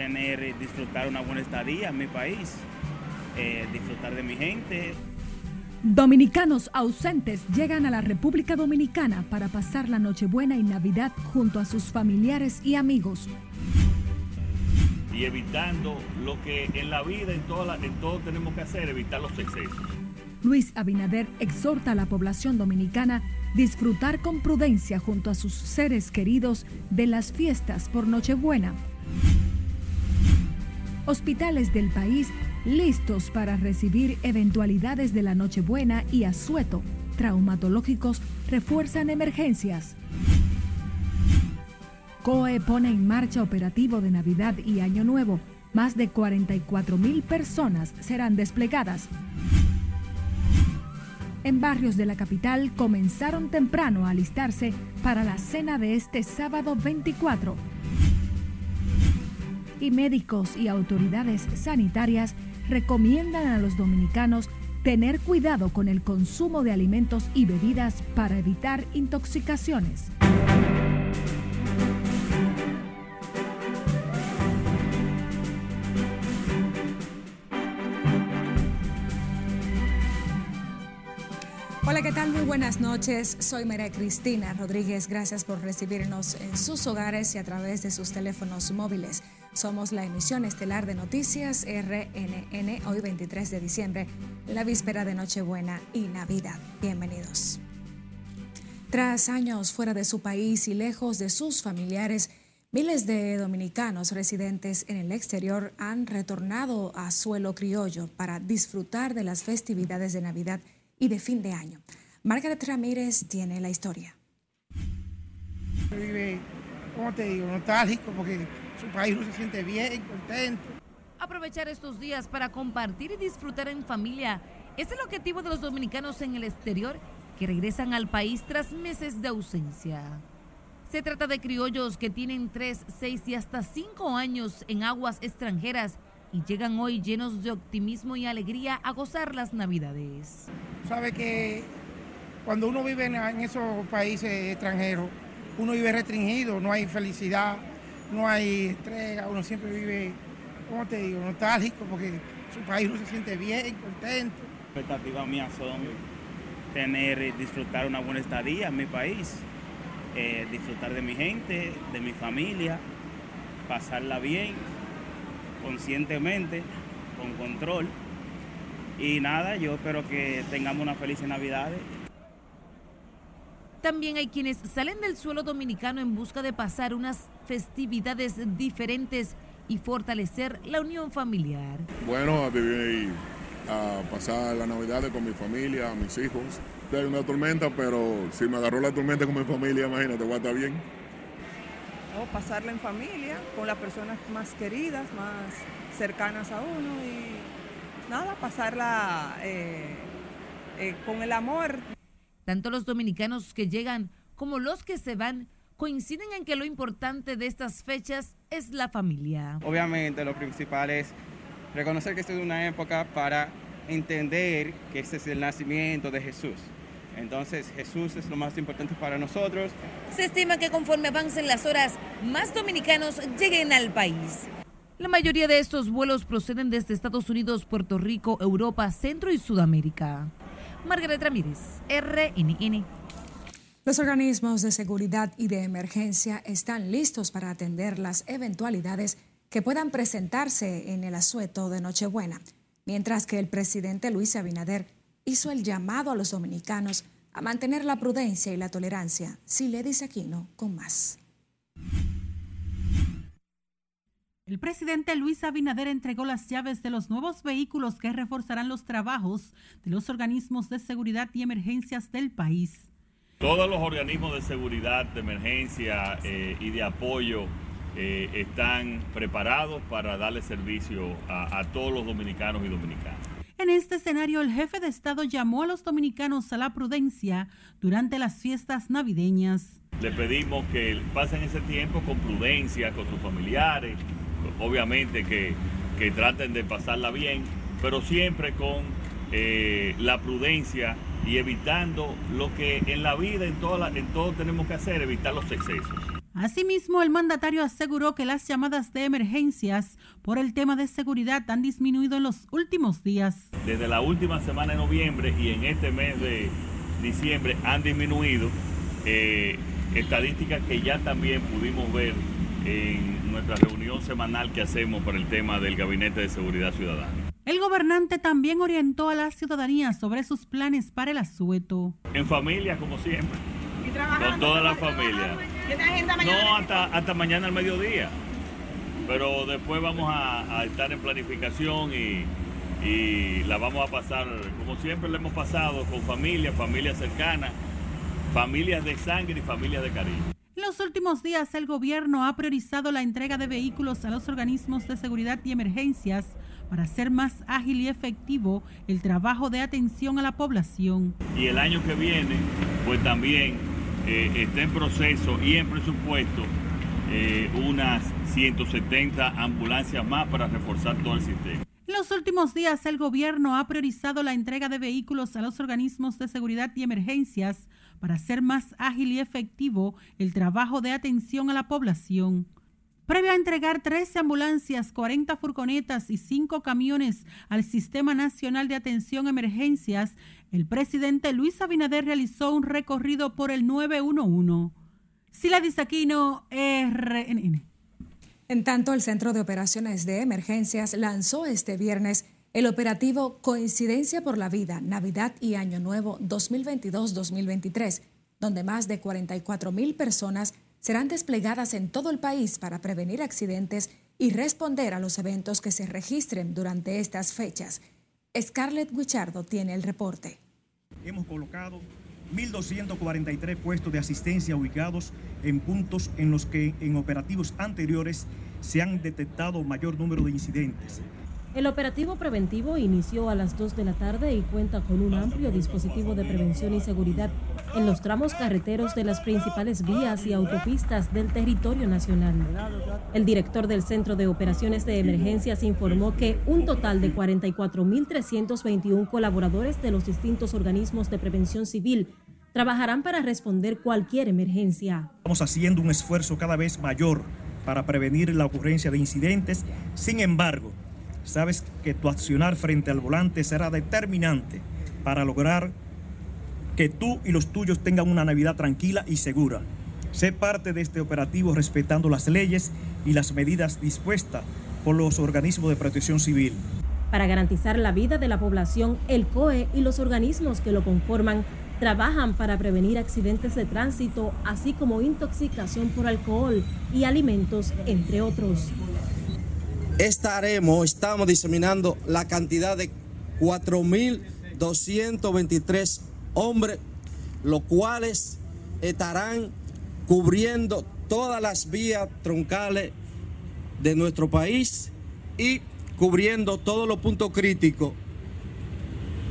tener, disfrutar una buena estadía en mi país, eh, disfrutar de mi gente. Dominicanos ausentes llegan a la República Dominicana para pasar la Nochebuena y Navidad junto a sus familiares y amigos. Y evitando lo que en la vida, en, toda en todo tenemos que hacer, evitar los excesos. Luis Abinader exhorta a la población dominicana disfrutar con prudencia junto a sus seres queridos de las fiestas por Nochebuena. Hospitales del país listos para recibir eventualidades de la Nochebuena y asueto. Traumatológicos refuerzan emergencias. COE pone en marcha operativo de Navidad y Año Nuevo. Más de 44 mil personas serán desplegadas. En barrios de la capital comenzaron temprano a alistarse para la cena de este sábado 24. Y médicos y autoridades sanitarias recomiendan a los dominicanos tener cuidado con el consumo de alimentos y bebidas para evitar intoxicaciones. Hola, ¿qué tal? Muy buenas noches. Soy María Cristina Rodríguez. Gracias por recibirnos en sus hogares y a través de sus teléfonos móviles. Somos la emisión estelar de noticias RNN hoy 23 de diciembre, la víspera de Nochebuena y Navidad. Bienvenidos. Tras años fuera de su país y lejos de sus familiares, miles de dominicanos residentes en el exterior han retornado a suelo criollo para disfrutar de las festividades de Navidad y de fin de año. Margaret Ramírez tiene la historia. Vive, ¿cómo te digo? Nostálgico porque su país se siente bien, contento. Aprovechar estos días para compartir y disfrutar en familia es el objetivo de los dominicanos en el exterior que regresan al país tras meses de ausencia. Se trata de criollos que tienen 3, 6 y hasta 5 años en aguas extranjeras y llegan hoy llenos de optimismo y alegría a gozar las navidades. Sabe que cuando uno vive en esos países extranjeros, uno vive restringido, no hay felicidad, no hay entrega, uno siempre vive, ¿cómo te digo?, nostálgico porque su país uno se siente bien, contento. Expectativas mías son tener, disfrutar una buena estadía en mi país, eh, disfrutar de mi gente, de mi familia, pasarla bien, conscientemente, con control. Y nada, yo espero que tengamos una feliz Navidad. También hay quienes salen del suelo dominicano en busca de pasar unas festividades diferentes y fortalecer la unión familiar. Bueno, a vivir, a pasar la Navidad con mi familia, mis hijos. Tengo una tormenta, pero si me agarró la tormenta con mi familia, imagínate, voy a estar bien. O pasarla en familia, con las personas más queridas, más cercanas a uno y nada, pasarla eh, eh, con el amor. Tanto los dominicanos que llegan como los que se van coinciden en que lo importante de estas fechas es la familia. Obviamente lo principal es reconocer que esta es una época para entender que este es el nacimiento de Jesús. Entonces Jesús es lo más importante para nosotros. Se estima que conforme avancen las horas, más dominicanos lleguen al país. La mayoría de estos vuelos proceden desde Estados Unidos, Puerto Rico, Europa, Centro y Sudamérica. Margaret Ramírez, RNN. Los organismos de seguridad y de emergencia están listos para atender las eventualidades que puedan presentarse en el asueto de Nochebuena, mientras que el presidente Luis Abinader hizo el llamado a los dominicanos a mantener la prudencia y la tolerancia. Si le dice Aquino, con más. El presidente Luis Abinader entregó las llaves de los nuevos vehículos que reforzarán los trabajos de los organismos de seguridad y emergencias del país. Todos los organismos de seguridad, de emergencia eh, y de apoyo eh, están preparados para darle servicio a, a todos los dominicanos y dominicanas. En este escenario, el jefe de Estado llamó a los dominicanos a la prudencia durante las fiestas navideñas. Le pedimos que pasen ese tiempo con prudencia, con sus familiares, obviamente que, que traten de pasarla bien, pero siempre con eh, la prudencia y evitando lo que en la vida, en, toda en todo tenemos que hacer, evitar los excesos. Asimismo, el mandatario aseguró que las llamadas de emergencias por el tema de seguridad han disminuido en los últimos días. Desde la última semana de noviembre y en este mes de diciembre han disminuido eh, estadísticas que ya también pudimos ver en nuestra reunión semanal que hacemos por el tema del Gabinete de Seguridad Ciudadana. El gobernante también orientó a la ciudadanía sobre sus planes para el asueto. En familia, como siempre. Con toda la familia. No, hasta, hasta mañana al mediodía. Pero después vamos a, estar en planificación y, y la vamos a pasar como siempre la hemos pasado, con familia, familias cercanas, familias de sangre y familias de cariño. En los últimos días, el gobierno ha priorizado la entrega de vehículos a los organismos de seguridad y emergencias para hacer más ágil y efectivo el trabajo de atención a la población. Y el año que viene, pues también eh, está en proceso y en presupuesto eh, unas 170 ambulancias más para reforzar todo el sistema. En los últimos días, el gobierno ha priorizado la entrega de vehículos a los organismos de seguridad y emergencias para hacer más ágil y efectivo el trabajo de atención a la población. Previo a entregar 13 ambulancias, 40 furgonetas y 5 camiones al Sistema Nacional de Atención a Emergencias, el presidente Luis Abinader realizó un recorrido por el 911. Sila Disaquino, RNN. En tanto, el Centro de Operaciones de Emergencias lanzó este viernes el operativo Coincidencia por la Vida, Navidad y Año Nuevo 2022-2023, donde más de 44 mil personas serán desplegadas en todo el país para prevenir accidentes y responder a los eventos que se registren durante estas fechas. Scarlett Guichardo tiene el reporte. Hemos colocado 1.243 puestos de asistencia ubicados en puntos en los que en operativos anteriores se han detectado mayor número de incidentes. El operativo preventivo inició a las 2 de la tarde y cuenta con un amplio dispositivo de prevención y seguridad en los tramos carreteros de las principales vías y autopistas del territorio nacional. El director del Centro de Operaciones de Emergencias informó que un total de 44.321 colaboradores de los distintos organismos de prevención civil trabajarán para responder cualquier emergencia. Estamos haciendo un esfuerzo cada vez mayor para prevenir la ocurrencia de incidentes. Sin embargo, sabes que tu accionar frente al volante será determinante para lograr que tú y los tuyos tengan una Navidad tranquila y segura. Sé parte de este operativo respetando las leyes y las medidas dispuestas por los organismos de protección civil. Para garantizar la vida de la población, el COE y los organismos que lo conforman trabajan para prevenir accidentes de tránsito, así como intoxicación por alcohol y alimentos, entre otros estaremos, estamos diseminando la cantidad de 4.223 hombres, los cuales estarán cubriendo todas las vías troncales de nuestro país y cubriendo todos los puntos críticos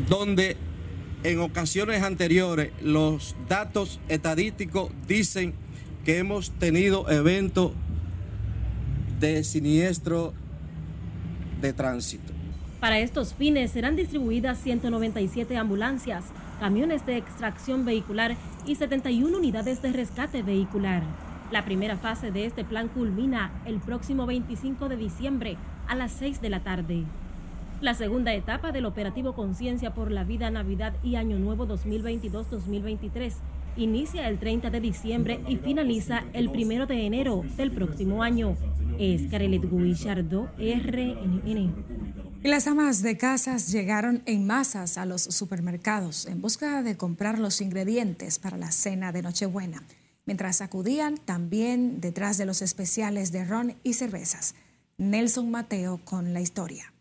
donde en ocasiones anteriores los datos estadísticos dicen que hemos tenido eventos de siniestro de tránsito. Para estos fines serán distribuidas 197 ambulancias, camiones de extracción vehicular y 71 unidades de rescate vehicular. La primera fase de este plan culmina el próximo 25 de diciembre a las 6 de la tarde. La segunda etapa del operativo Conciencia por la Vida Navidad y Año Nuevo 2022-2023 inicia el 30 de diciembre y finaliza el 1 de enero del próximo año. Es Carelet Guillardo, RNN. Las amas de casas llegaron en masas a los supermercados en busca de comprar los ingredientes para la cena de Nochebuena, mientras acudían también detrás de los especiales de ron y cervezas. Nelson Mateo con la historia.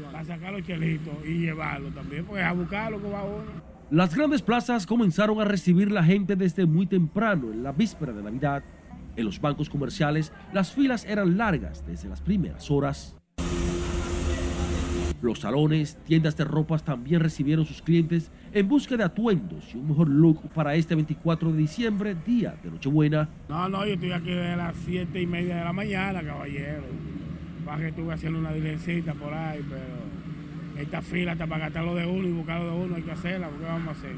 Para sacar los chelitos y llevarlo también, porque a buscarlo que va uno. Las grandes plazas comenzaron a recibir la gente desde muy temprano, en la víspera de Navidad. En los bancos comerciales, las filas eran largas desde las primeras horas. Los salones, tiendas de ropas también recibieron sus clientes en busca de atuendos y un mejor look para este 24 de diciembre, día de Nochebuena. No, no, yo estoy aquí desde las 7 y media de la mañana, caballero. Para que estuve haciendo una diligencia por ahí, pero esta fila hasta para gastarlo de uno y buscarlo de uno hay que hacerla, porque vamos a hacer?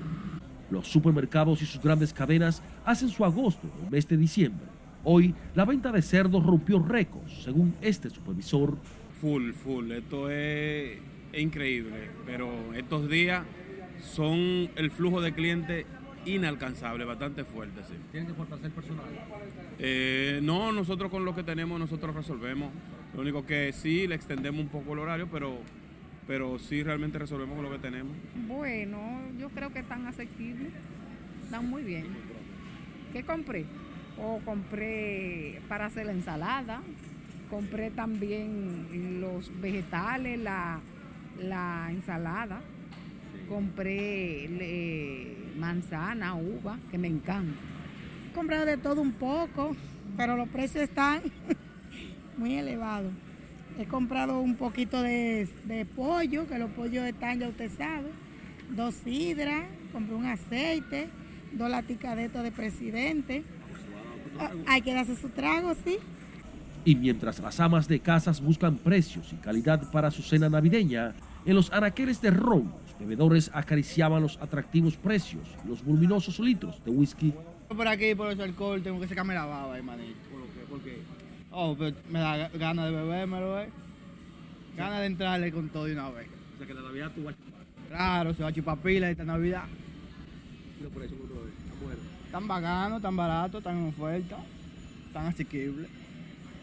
Los supermercados y sus grandes cadenas hacen su agosto el mes de diciembre. Hoy la venta de cerdos rompió récords, según este supervisor. Full, full. Esto es, increíble, pero estos días son el flujo de clientes inalcanzable, bastante fuerte. Sí. ¿Tienen que fortalecer personal? Eh, no, nosotros con lo que tenemos, nosotros resolvemos. Lo único que sí, le extendemos un poco el horario, pero, pero sí realmente resolvemos con lo que tenemos. Bueno, yo creo que están asequibles, están muy bien. ¿Qué compré? O compré para hacer la ensalada, compré también los vegetales, la, la ensalada, compré eh, manzana, uva, que me encanta. Compré de todo un poco, pero los precios están muy elevados. He comprado un poquito de, de pollo, que los pollos están, ya usted sabe, dos sidras, compré un aceite, dos laticadetos de presidente. Hay que darse su trago, sí. Y mientras las amas de casas buscan precios y calidad para su cena navideña, en los anaqueles de ron, los bebedores acariciaban los atractivos precios y los voluminosos litros de whisky. Por aquí, por ese alcohol, tengo que sacarme la baba, hermanito. ¿Por qué? Oh, pero me da ganas de bebérmelo, ¿eh? Ganas de entrarle con todo de una vez. O sea que la Navidad tú vas a chupar. Claro, se va a chupar pila esta Navidad. ¿Y los precios cómo Están buenos. Tan bacanos, tan baratos, tan en oferta, tan asequibles.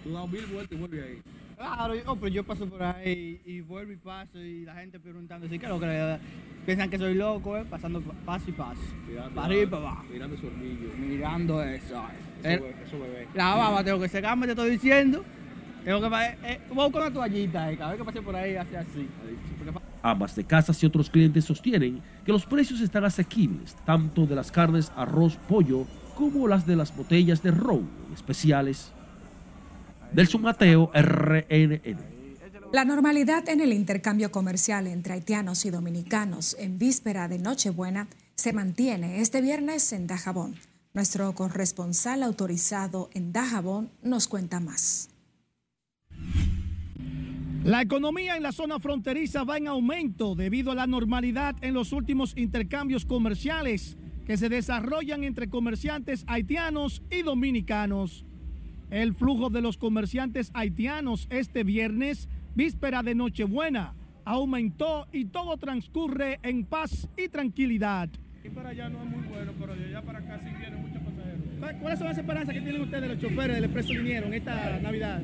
Tú das mil vueltas y vuelves ahí. Claro, yo, oh, pero yo paso por ahí y vuelvo y paso y la gente preguntando, ¿sí? ¿qué es lo que piensan que soy loco, eh? Pasando pa- paso y paso. Mirando, para arriba y para abajo. Mirando su hornillo. Mirando eso. eh. Eso, El- eso bebé. la baba tengo que secarme, te estoy diciendo. Tengo que eh, voy a buscar una toallita, eh, cada vez que pase por ahí hace así. Ambas de casas y otros clientes sostienen que los precios están asequibles, tanto de las carnes, arroz, pollo, como las de las botellas de ron especiales. Delson Mateo, RNN. La normalidad en el intercambio comercial entre haitianos y dominicanos en víspera de Nochebuena se mantiene este viernes en Dajabón. Nuestro corresponsal autorizado en Dajabón nos cuenta más. La economía en la zona fronteriza va en aumento debido a la normalidad en los últimos intercambios comerciales que se desarrollan entre comerciantes haitianos y dominicanos. El flujo de los comerciantes haitianos este viernes, víspera de Nochebuena, aumentó y todo transcurre en paz y tranquilidad. Y para allá no es muy bueno, pero de allá para acá sí vienen muchos pasajeros. ¿Cuáles son las esperanzas que tienen ustedes, los choferes del Expreso Liniero, en esta Navidad?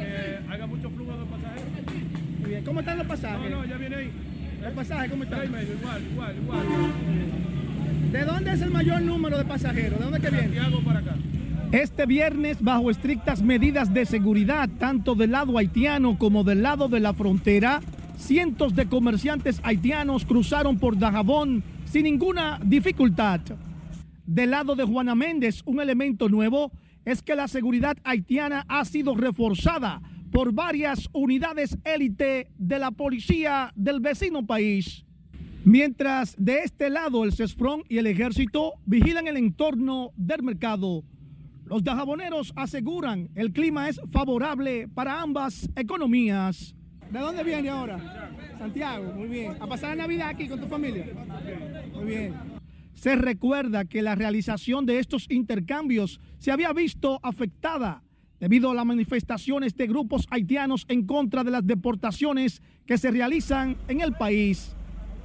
Eh, haga mucho flujo de pasajeros. Muy bien. ¿Cómo están los pasajes? No, no, ya viene ahí. ¿Los pasajes cómo están? Medio, igual, igual, igual. ¿De dónde es el mayor número de pasajeros? ¿De dónde que viene? Santiago para acá. Este viernes, bajo estrictas medidas de seguridad, tanto del lado haitiano como del lado de la frontera, cientos de comerciantes haitianos cruzaron por Dajabón sin ninguna dificultad. Del lado de Juana Méndez, un elemento nuevo es que la seguridad haitiana ha sido reforzada por varias unidades élite de la policía del vecino país. Mientras de este lado el CESFRON y el ejército vigilan el entorno del mercado. Los dajaboneros aseguran el clima es favorable para ambas economías. ¿De dónde viene ahora? Santiago, muy bien. ¿A pasar la Navidad aquí con tu familia? Muy bien. Se recuerda que la realización de estos intercambios se había visto afectada debido a las manifestaciones de grupos haitianos en contra de las deportaciones que se realizan en el país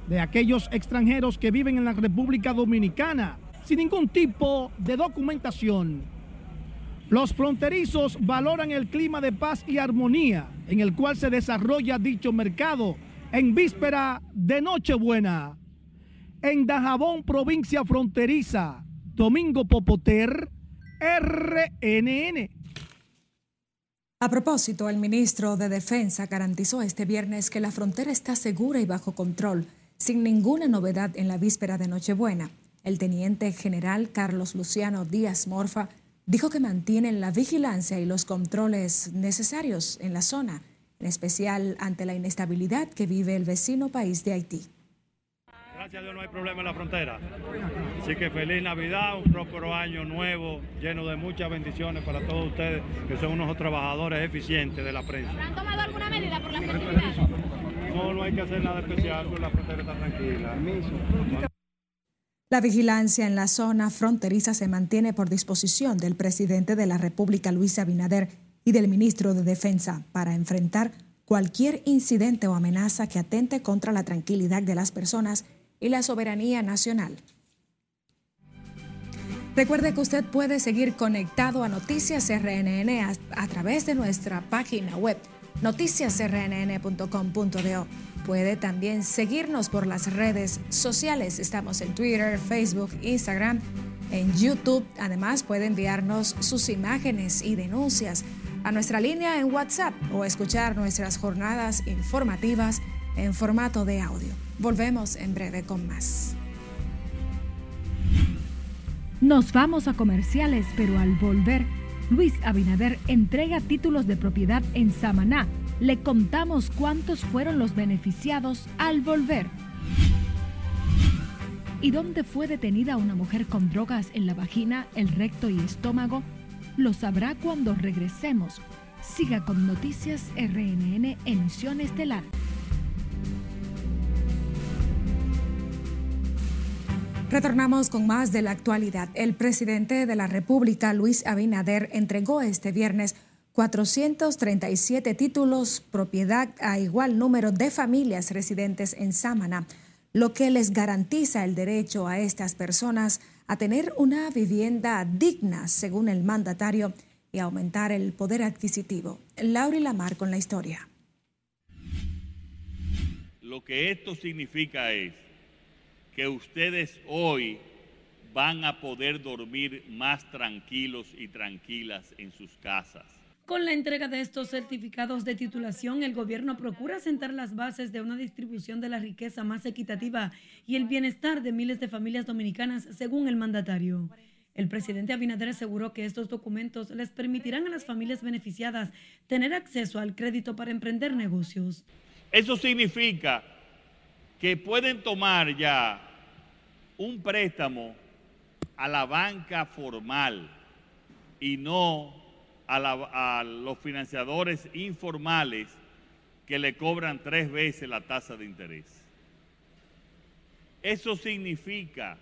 de aquellos extranjeros que viven en la República Dominicana sin ningún tipo de documentación. Los fronterizos valoran el clima de paz y armonía en el cual se desarrolla dicho mercado en víspera de Nochebuena. En Dajabón, provincia fronteriza, Domingo Popoter, RNN. A propósito, el ministro de Defensa garantizó este viernes que la frontera está segura y bajo control, sin ninguna novedad en la víspera de Nochebuena. El teniente general Carlos Luciano Díaz Morfa dijo que mantienen la vigilancia y los controles necesarios en la zona, en especial ante la inestabilidad que vive el vecino país de Haití. Gracias a Dios no hay problema en la frontera. Así que feliz Navidad, un próspero año nuevo, lleno de muchas bendiciones para todos ustedes, que son unos trabajadores eficientes de la prensa. ¿Han tomado alguna medida por la festividad? No, no hay que hacer nada especial, pues la frontera está tranquila. La vigilancia en la zona fronteriza se mantiene por disposición del presidente de la República, Luis Abinader, y del ministro de Defensa para enfrentar cualquier incidente o amenaza que atente contra la tranquilidad de las personas y la soberanía nacional. Recuerde que usted puede seguir conectado a Noticias RNN a, través de nuestra página web noticiasrnn.com.do. Puede también seguirnos por las redes sociales. Estamos en Twitter, Facebook, Instagram, en YouTube. Además, puede enviarnos sus imágenes y denuncias a nuestra línea en WhatsApp o escuchar nuestras jornadas informativas en formato de audio. Volvemos en breve con más. Nos vamos a comerciales, pero al volver, Luis Abinader entrega títulos de propiedad en Samaná. Le contamos cuántos fueron los beneficiados al volver. ¿Y dónde fue detenida una mujer con drogas en la vagina, el recto y estómago? Lo sabrá cuando regresemos. Siga con Noticias RNN Emisión Estelar. Retornamos con más de la actualidad. El presidente de la República, Luis Abinader, entregó este viernes 437 títulos propiedad a igual número de familias residentes en Sámana, lo que les garantiza el derecho a estas personas a tener una vivienda digna, según el mandatario, y aumentar el poder adquisitivo. Laura Lamar con la historia. Lo que esto significa es que ustedes hoy van a poder dormir más tranquilos y tranquilas en sus casas. Con la entrega de estos certificados de titulación, el gobierno procura sentar las bases de una distribución de la riqueza más equitativa y el bienestar de miles de familias dominicanas, según el mandatario. El presidente Abinader aseguró que estos documentos les permitirán a las familias beneficiadas tener acceso al crédito para emprender negocios. Eso significa que pueden tomar ya un préstamo a la banca formal y no a, los financiadores informales que le cobran tres veces la tasa de interés. Eso significa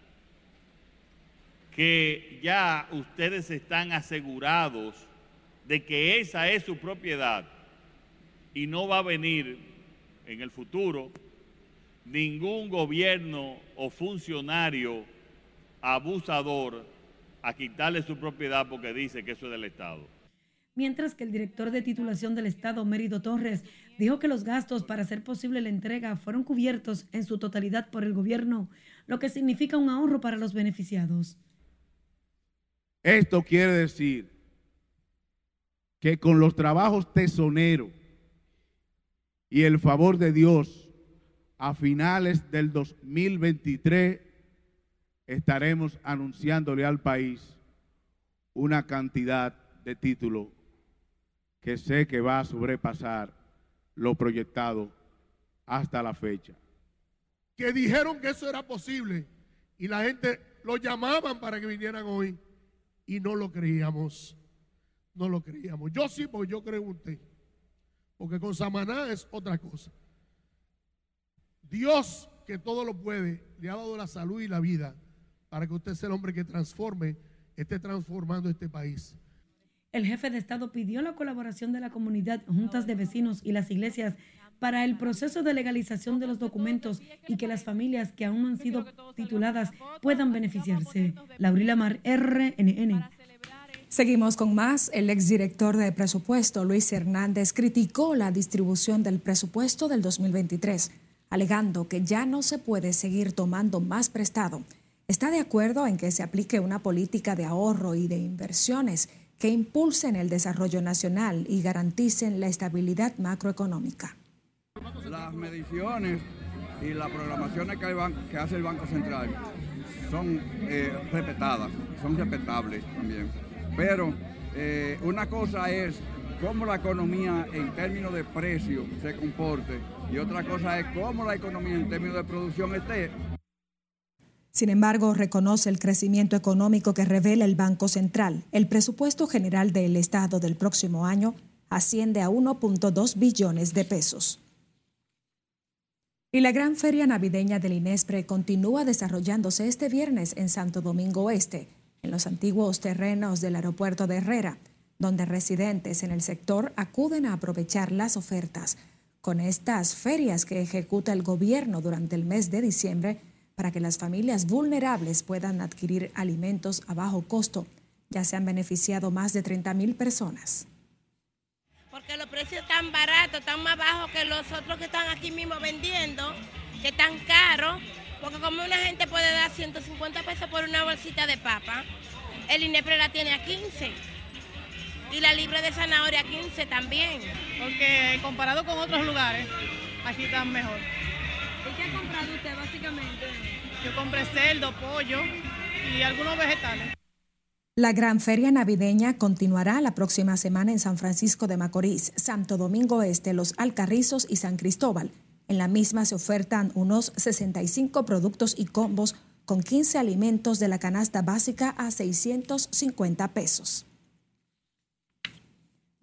que ya ustedes están asegurados de que esa es su propiedad y no va a venir en el futuro ningún gobierno o funcionario abusador a quitarle su propiedad porque dice que eso es del Estado. Mientras que el director de titulación del Estado, Mérido Torres, dijo que los gastos para hacer posible la entrega fueron cubiertos en su totalidad por el gobierno, lo que significa un ahorro para los beneficiados. Esto quiere decir que con los trabajos tesoneros y el favor de Dios, a finales del 2023 estaremos anunciándole al país una cantidad de títulos que sé que va a sobrepasar lo proyectado hasta la fecha. Que dijeron que eso era posible y la gente lo llamaban para que vinieran hoy y no lo creíamos. No lo creíamos. Yo sí, porque yo pregunté. Porque con Samaná es otra cosa. Dios, que todo lo puede, le ha dado la salud y la vida para que usted sea el hombre que transforme, esté transformando este país. El jefe de Estado pidió la colaboración de la comunidad, juntas de vecinos y las iglesias para el proceso de legalización de los documentos y que las familias que aún no han sido tituladas puedan beneficiarse. Laurila Mar, RNN. Seguimos con más. El exdirector de presupuesto, Luis Hernández, criticó la distribución del presupuesto del 2023 alegando que ya no se puede seguir tomando más prestado. Está de acuerdo en que se aplique una política de ahorro y de inversiones que impulsen el desarrollo nacional y garanticen la estabilidad macroeconómica. Las mediciones y las programaciones que, hace el Banco Central son eh, respetadas, son respetables también. Pero eh, una cosa es cómo la economía en términos de precio se comporte y otra cosa es cómo la economía en términos de producción esté. Sin embargo, reconoce el crecimiento económico que revela el Banco Central. El presupuesto general del Estado del próximo año asciende a 1.2 billones de pesos. Y la gran feria navideña del INESPRE continúa desarrollándose este viernes en Santo Domingo Oeste, en los antiguos terrenos del aeropuerto de Herrera, donde residentes en el sector acuden a aprovechar las ofertas. Con estas ferias que ejecuta el gobierno durante el mes de diciembre para que las familias vulnerables puedan adquirir alimentos a bajo costo, ya se han beneficiado más de 30 mil personas porque los precios están baratos, están más bajos que los otros que están aquí mismo vendiendo, que están caros, porque como una gente puede dar 150 pesos por una bolsita de papa, el INEPRE la tiene a 15 y la libre de zanahoria a 15 también. Porque comparado con otros lugares, aquí están mejor. ¿Y qué ha comprado usted básicamente? Yo compré cerdo, pollo y algunos vegetales. La gran feria navideña continuará la próxima semana en San Francisco de Macorís, Santo Domingo Este, Los Alcarrizos y San Cristóbal. En la misma se ofertan unos 65 productos y combos con 15 alimentos de la canasta básica a 650 pesos.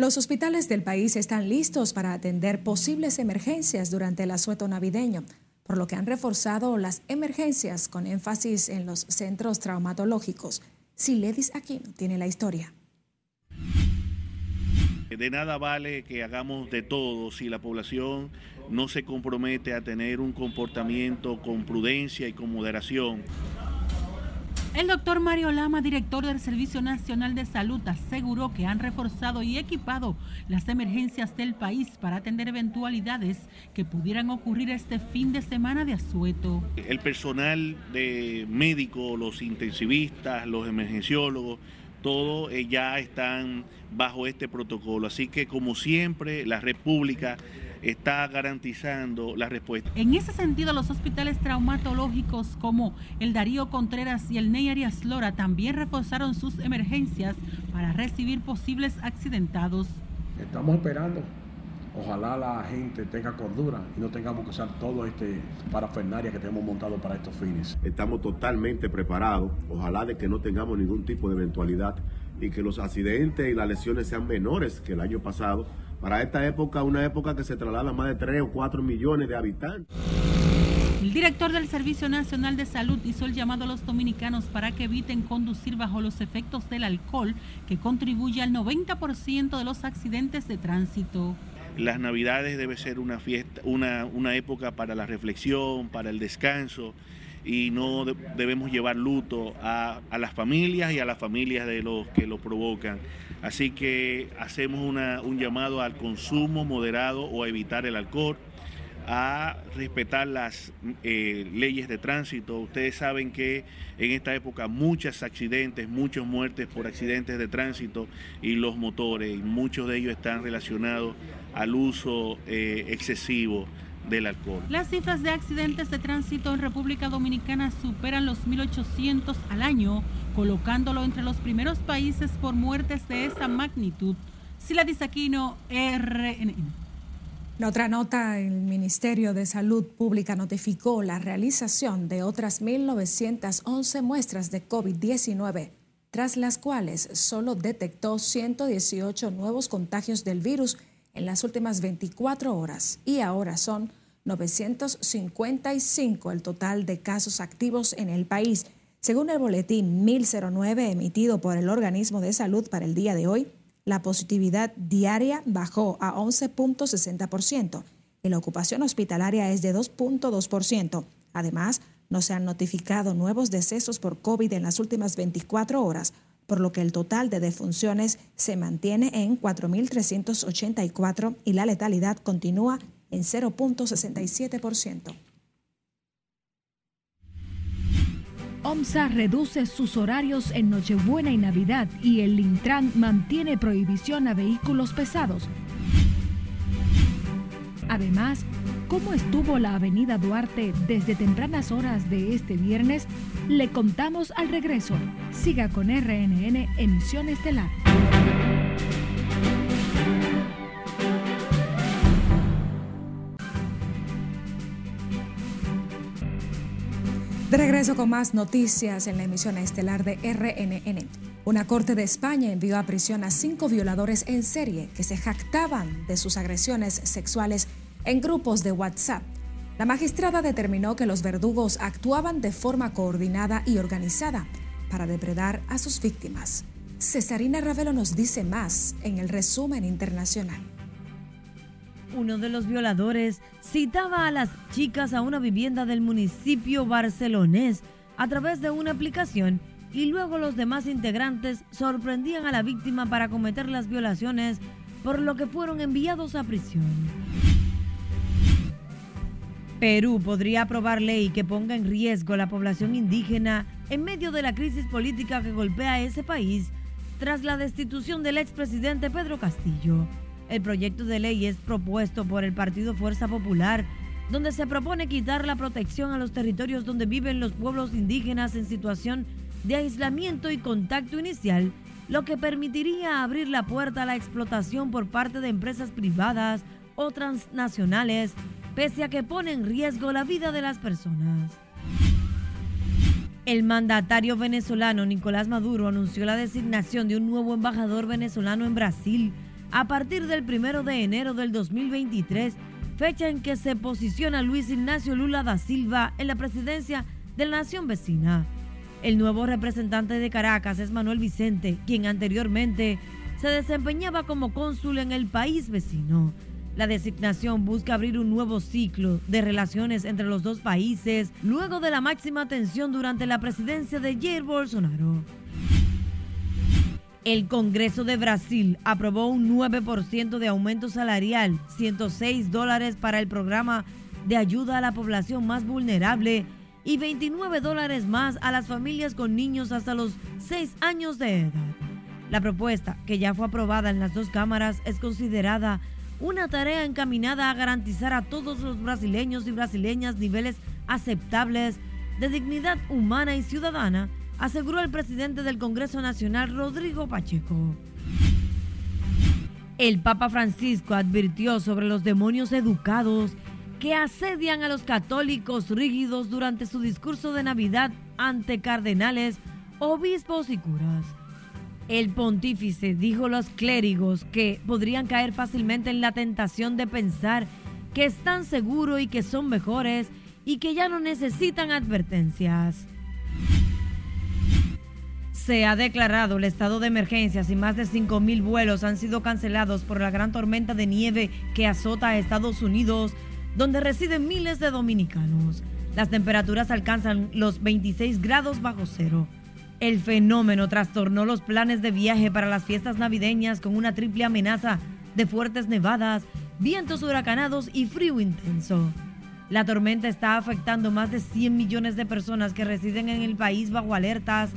Los hospitales del país están listos para atender posibles emergencias durante el asueto navideño, por lo que han reforzado las emergencias con énfasis en los centros traumatológicos. Siledis Aquino tiene la historia. De nada vale que hagamos de todo si la población no se compromete a tener un comportamiento con prudencia y con moderación. El doctor Mario Lama, director del Servicio Nacional de Salud, aseguró que han reforzado y equipado las emergencias del país para atender eventualidades que pudieran ocurrir este fin de semana de asueto. El personal de médico, los intensivistas, los emergenciólogos, todos eh, ya están bajo este protocolo. Así que como siempre, la República está garantizando la respuesta. En ese sentido, los hospitales traumatológicos como el Darío Contreras y el Ney Arias Lora también reforzaron sus emergencias para recibir posibles accidentados. Estamos esperando. Ojalá la gente tenga cordura y no tengamos que usar todo este parafernaria que tenemos montado para estos fines. Estamos totalmente preparados. Ojalá de que no tengamos ningún tipo de eventualidad y que los accidentes y las lesiones sean menores que el año pasado para esta época, una época que se traslada a más de 3 o 4 millones de habitantes. El director del Servicio Nacional de Salud hizo el llamado a los dominicanos para que eviten conducir bajo los efectos del alcohol, que contribuye al 90% de los accidentes de tránsito. Las Navidades debe ser una fiesta, una, una época para la reflexión, para el descanso y no debemos llevar luto a, a, las familias y a las familias de los que lo provocan. Así que hacemos un llamado al consumo moderado o a evitar el alcohol, a respetar las eh, leyes de tránsito. Ustedes saben que en esta época muchos accidentes, muchas muertes por accidentes de tránsito y los motores, muchos de ellos están relacionados al uso eh, excesivo del alcohol. Las cifras de accidentes de tránsito en República Dominicana superan los 1.800 al año, colocándolo entre los primeros países por muertes de esa magnitud. Sila Disaquino, RNN. En otra nota, el Ministerio de Salud Pública notificó la realización de otras 1.911 muestras de COVID-19, tras las cuales solo detectó 118 nuevos contagios del virus en las últimas 24 horas y ahora son 955 el total de casos activos en el país. Según el boletín 1009 emitido por el organismo de salud para el día de hoy, la positividad diaria bajó a 11.60% y la ocupación hospitalaria es de 2.2%. Además, no se han notificado nuevos decesos por COVID en las últimas 24 horas, por lo que el total de defunciones se mantiene en 4.384 y la letalidad continúa en 0.67%. OMSA reduce sus horarios en Nochebuena y Navidad y el Intran mantiene prohibición a vehículos pesados. Además, cómo estuvo la avenida Duarte desde tempranas horas de este viernes, le contamos al regreso. Siga con RNN Emisión Estelar. De regreso con más noticias en la emisión estelar de RNN. Una corte de España envió a prisión a cinco violadores en serie que se jactaban de sus agresiones sexuales en grupos de WhatsApp. La magistrada determinó que los verdugos actuaban de forma coordinada y organizada para depredar a sus víctimas. Cesarina Ravelo nos dice más en el resumen internacional. Uno de los violadores citaba a las chicas a una vivienda del municipio barcelonés a través de una aplicación y luego los demás integrantes sorprendían a la víctima para cometer las violaciones, por lo que fueron enviados a prisión. Perú podría aprobar ley que ponga en riesgo la población indígena en medio de la crisis política que golpea a ese país tras la destitución del expresidente Pedro Castillo. El proyecto de ley es propuesto por el Partido Fuerza Popular, donde se propone quitar la protección a los territorios donde viven los pueblos indígenas en situación de aislamiento y contacto inicial, lo que permitiría abrir la puerta a la explotación por parte de empresas privadas o transnacionales pese a que pone en riesgo la vida de las personas. El mandatario venezolano Nicolás Maduro anunció la designación de un nuevo embajador venezolano en Brasil a partir del 1 de enero del 2023, fecha en que se posiciona Luis Ignacio Lula da Silva en la presidencia de la nación vecina. El nuevo representante de Caracas es Manuel Vicente, quien anteriormente se desempeñaba como cónsul en el país vecino. La designación busca abrir un nuevo ciclo de relaciones entre los dos países luego de la máxima tensión durante la presidencia de Jair Bolsonaro. El Congreso de Brasil aprobó un 9% de aumento salarial, 106 dólares para el programa de ayuda a la población más vulnerable y 29 dólares más a las familias con niños hasta los 6 años de edad. La propuesta, que ya fue aprobada en las dos cámaras, es considerada una tarea encaminada a garantizar a todos los brasileños y brasileñas niveles aceptables de dignidad humana y ciudadana, aseguró el presidente del Congreso Nacional, Rodrigo Pacheco. El Papa Francisco advirtió sobre los demonios educados que asedian a los católicos rígidos durante su discurso de Navidad ante cardenales, obispos y curas. El pontífice dijo a los clérigos que podrían caer fácilmente en la tentación de pensar que están seguros y que son mejores y que ya no necesitan advertencias. Se ha declarado el estado de emergencia y más de 5.000 vuelos han sido cancelados por la gran tormenta de nieve que azota a Estados Unidos, donde residen miles de dominicanos. Las temperaturas alcanzan los 26 grados bajo cero. El fenómeno trastornó los planes de viaje para las fiestas navideñas con una triple amenaza de fuertes nevadas, vientos huracanados y frío intenso. La tormenta está afectando más de 100 millones de personas que residen en el país bajo alertas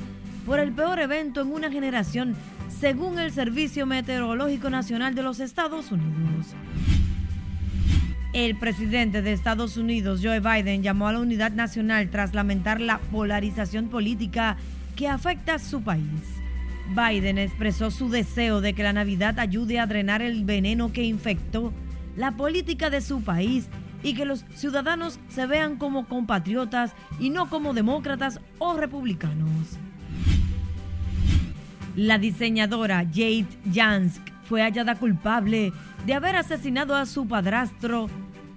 por el peor evento en una generación, según el Servicio Meteorológico Nacional de los Estados Unidos. El presidente de Estados Unidos, Joe Biden, llamó a la unidad nacional tras lamentar la polarización política que afecta a su país. Biden expresó su deseo de que la Navidad ayude a drenar el veneno que infectó la política de su país y que los ciudadanos se vean como compatriotas y no como demócratas o republicanos. La diseñadora Jade Jansk fue hallada culpable de haber asesinado a su padrastro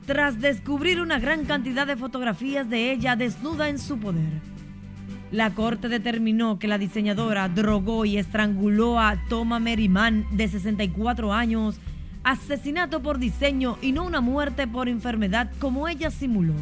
tras descubrir una gran cantidad de fotografías de ella desnuda en su poder. La corte determinó que la diseñadora drogó y estranguló a Toma Merriman, de 64 años, asesinato por diseño y no una muerte por enfermedad como ella simuló.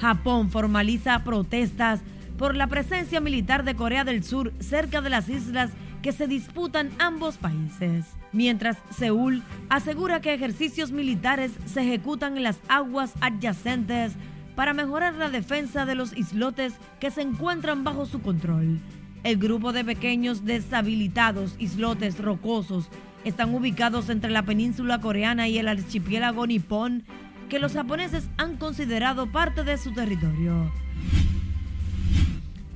Japón formaliza protestas por la presencia militar de Corea del Sur cerca de las islas que se disputan ambos países, mientras Seúl asegura que ejercicios militares se ejecutan en las aguas adyacentes para mejorar la defensa de los islotes que se encuentran bajo su control. El grupo de pequeños deshabilitados islotes rocosos están ubicados entre la península coreana y el archipiélago nipón que los japoneses han considerado parte de su territorio.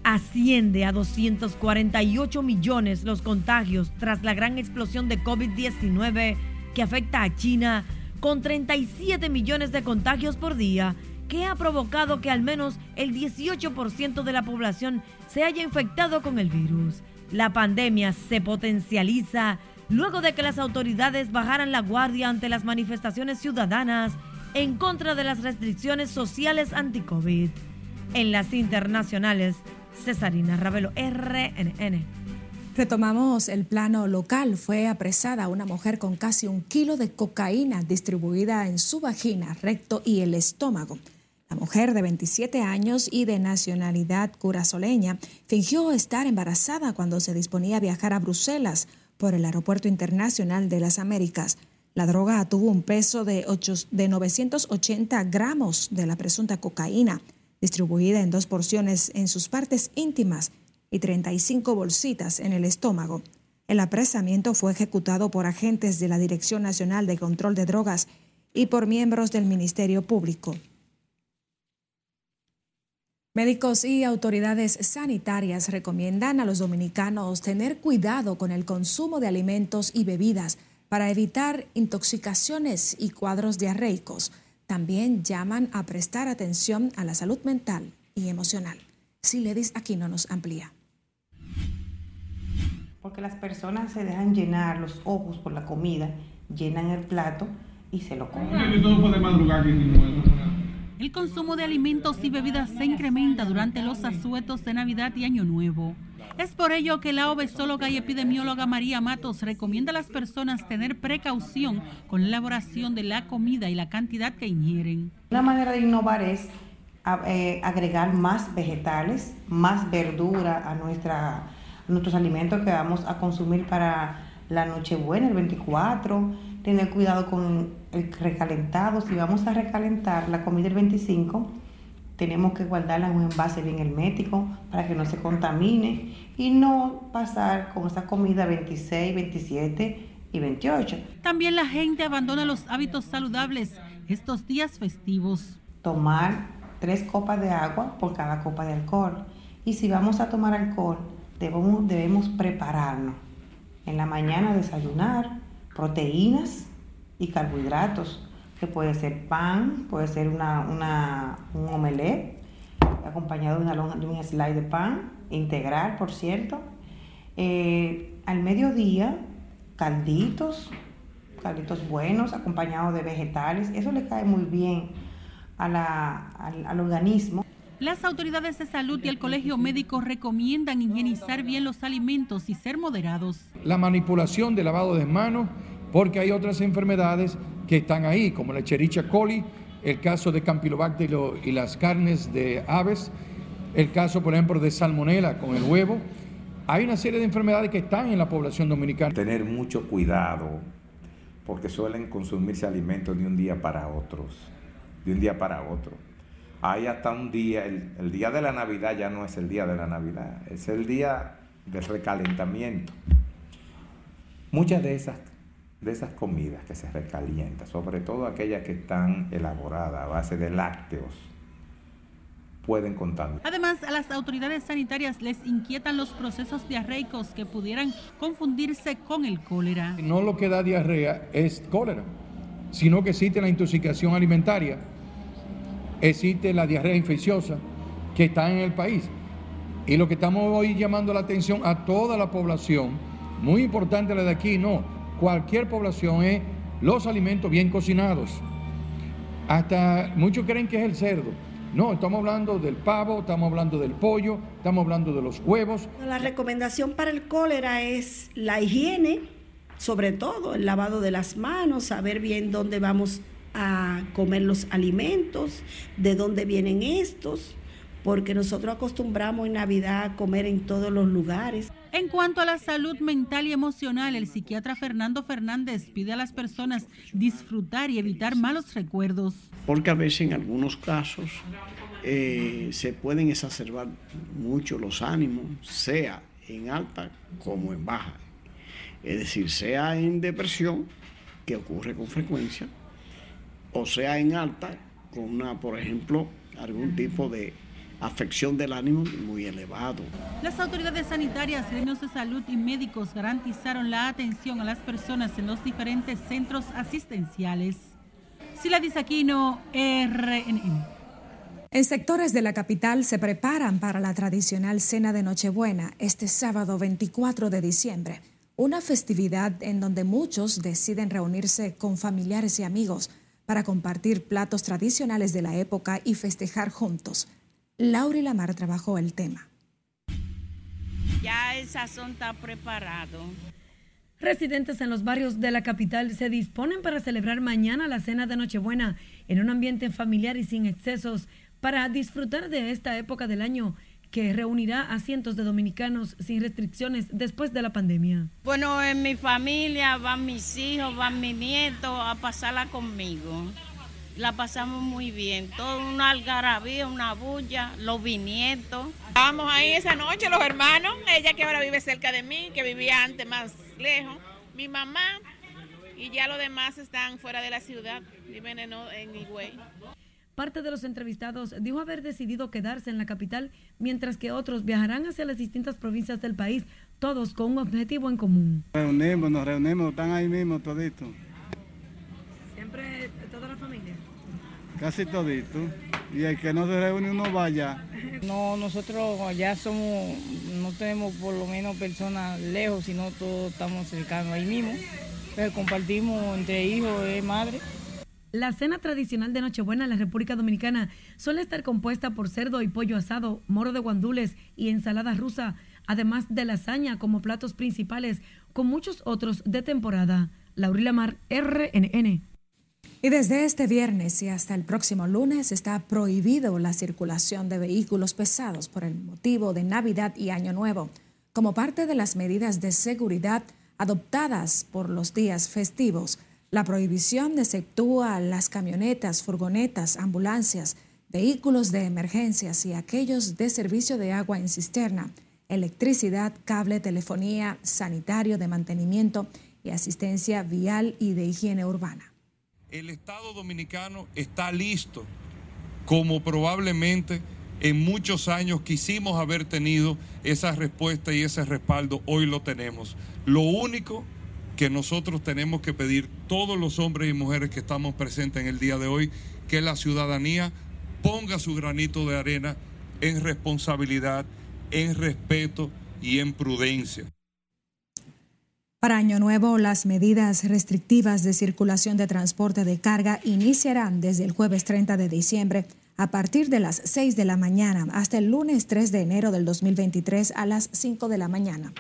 Asciende a 248 millones los contagios tras la gran explosión de COVID-19 que afecta a China con 37 millones de contagios por día que ha provocado que al menos el 18% de la población se haya infectado con el virus. La pandemia se potencializa luego de que las autoridades bajaran la guardia ante las manifestaciones ciudadanas en contra de las restricciones sociales anti-COVID. En las internacionales, Cesarina Ravelo, RNN. Retomamos el plano local. Fue apresada una mujer con casi un kilo de cocaína distribuida en su vagina, recto y el estómago. La mujer de 27 años y de nacionalidad curazoleña fingió estar embarazada cuando se disponía a viajar a Bruselas por el Aeropuerto Internacional de las Américas. La droga tuvo un peso de, de 980 gramos de la presunta cocaína, distribuida en dos porciones en sus partes íntimas y 35 bolsitas en el estómago. El apresamiento fue ejecutado por agentes de la Dirección Nacional de Control de Drogas y por miembros del Ministerio Público. Médicos y autoridades sanitarias recomiendan a los dominicanos tener cuidado con el consumo de alimentos y bebidas para evitar intoxicaciones y cuadros diarreicos. También llaman a prestar atención a la salud mental y emocional. Siledis aquí no nos amplía porque las personas se dejan llenar los ojos por la comida, llenan el plato y se lo comen. El consumo de alimentos y bebidas se incrementa durante los asuetos de Navidad y Año Nuevo. Es por ello que la obesóloga y epidemióloga María Matos recomienda a las personas tener precaución con la elaboración de la comida y la cantidad que ingieren. Una manera de innovar es eh, agregar más vegetales, más verdura a nuestra nuestros alimentos que vamos a consumir para la Nochebuena, el 24, tener cuidado con el recalentado. Si vamos a recalentar la comida el 25, tenemos que guardarla en un envase bien hermético para que no se contamine y no pasar con esa comida 26, 27 y 28. También la gente abandona los hábitos saludables estos días festivos. Tomar tres copas de agua por cada copa de alcohol. Y si vamos a tomar alcohol, debemos, debemos prepararnos. En la mañana desayunar proteínas y carbohidratos, que puede ser pan, puede ser una, un omelette, acompañado de, una, un slide de pan, integral, por cierto. Eh, al mediodía, calditos, calditos buenos, acompañados de vegetales. Eso le cae muy bien al, al organismo. Las autoridades de salud y el colegio médico recomiendan higienizar bien los alimentos y ser moderados. La manipulación de lavado de manos, porque hay otras enfermedades que están ahí, como la Cherichia coli, el caso de Campylobacter y las carnes de aves, el caso, por ejemplo, de salmonela con el huevo. Hay una serie de enfermedades que están en la población dominicana. Tener mucho cuidado, porque suelen consumirse alimentos de un día para otros, de un día para otro hay hasta un día, el, día de la Navidad ya no es el día de la Navidad, es el día del recalentamiento. Muchas de esas, de esas comidas que se recalientan, sobre todo aquellas que están elaboradas a base de lácteos, pueden contaminar. Además, a las autoridades sanitarias les inquietan los procesos diarreicos que pudieran confundirse con el cólera. No lo que da diarrea es cólera, sino que existe la intoxicación alimentaria existe la diarrea infecciosa que está en el país. Y lo que estamos hoy llamando la atención a toda la población, muy importante la de aquí, no, cualquier población es los alimentos bien cocinados. Hasta muchos creen que es el cerdo. No, estamos hablando del pavo, estamos hablando del pollo, estamos hablando de los huevos. La recomendación para el cólera es la higiene, sobre todo el lavado de las manos, saber bien dónde vamos a comer los alimentos, de dónde vienen estos, porque nosotros acostumbramos en Navidad a comer en todos los lugares. En cuanto a la salud mental y emocional, el psiquiatra Fernando Fernández pide a las personas disfrutar y evitar malos recuerdos. Porque a veces en algunos casos eh, se pueden exacerbar mucho los ánimos, sea en alta como en baja. Es decir, sea en depresión, que ocurre con frecuencia, o sea en alta, con una, por ejemplo, algún tipo de afección del ánimo muy elevado. Las autoridades sanitarias, gremios de salud y médicos garantizaron la atención a las personas en los diferentes centros asistenciales. Sila Aquino, RNN. En sectores de la capital se preparan para la tradicional cena de Nochebuena este sábado 24 de diciembre, una festividad en donde muchos deciden reunirse con familiares y amigos para compartir platos tradicionales de la época y festejar juntos. Laura y Lamar trabajó el tema. Ya el sazón está preparado. Residentes en los barrios de la capital se disponen para celebrar mañana la cena de Nochebuena en un ambiente familiar y sin excesos para disfrutar de esta época del año que reunirá a cientos de dominicanos sin restricciones después de la pandemia. Bueno, en mi familia van mis hijos, van mis nietos a pasarla conmigo. La pasamos muy bien, todo una algarabía, una bulla, los vinietos. Estábamos ahí esa noche, los hermanos, ella que ahora vive cerca de mí, que vivía antes más lejos, mi mamá y ya los demás están fuera de la ciudad, viven en, en Higüey. Parte de los entrevistados dijo haber decidido quedarse en la capital, mientras que otros viajarán hacia las distintas provincias del país, todos con un objetivo en común. Reunimos, nos reunimos, están ahí mismo toditos. ¿Siempre toda la familia? Casi todito. Y el que no se reúne uno vaya. No, nosotros ya somos, no tenemos por lo menos personas lejos, sino todos estamos cercanos ahí mismo. Pero compartimos entre hijos y madre. La cena tradicional de Nochebuena en la República Dominicana suele estar compuesta por cerdo y pollo asado, moro de guandules y ensalada rusa, además de lasaña como platos principales, con muchos otros de temporada. Laurila Mar, RNN. Y desde este viernes y hasta el próximo lunes está prohibido la circulación de vehículos pesados por el motivo de Navidad y Año Nuevo, como parte de las medidas de seguridad adoptadas por los días festivos. La prohibición exceptúa las camionetas, furgonetas, ambulancias, vehículos de emergencias y aquellos de servicio de agua en cisterna, electricidad, cable, telefonía, sanitario de mantenimiento y asistencia vial y de higiene urbana. El Estado dominicano está listo, como probablemente en muchos años quisimos haber tenido esa respuesta y ese respaldo, hoy lo tenemos. Lo único que nosotros tenemos que pedir, todos los hombres y mujeres que estamos presentes en el día de hoy, que la ciudadanía ponga su granito de arena en responsabilidad, en respeto y en prudencia. Para Año Nuevo, las medidas restrictivas de circulación de transporte de carga iniciarán desde el jueves 30 de diciembre a partir de las 6 de la mañana hasta el lunes 3 de enero del 2023 a las 5 de la mañana.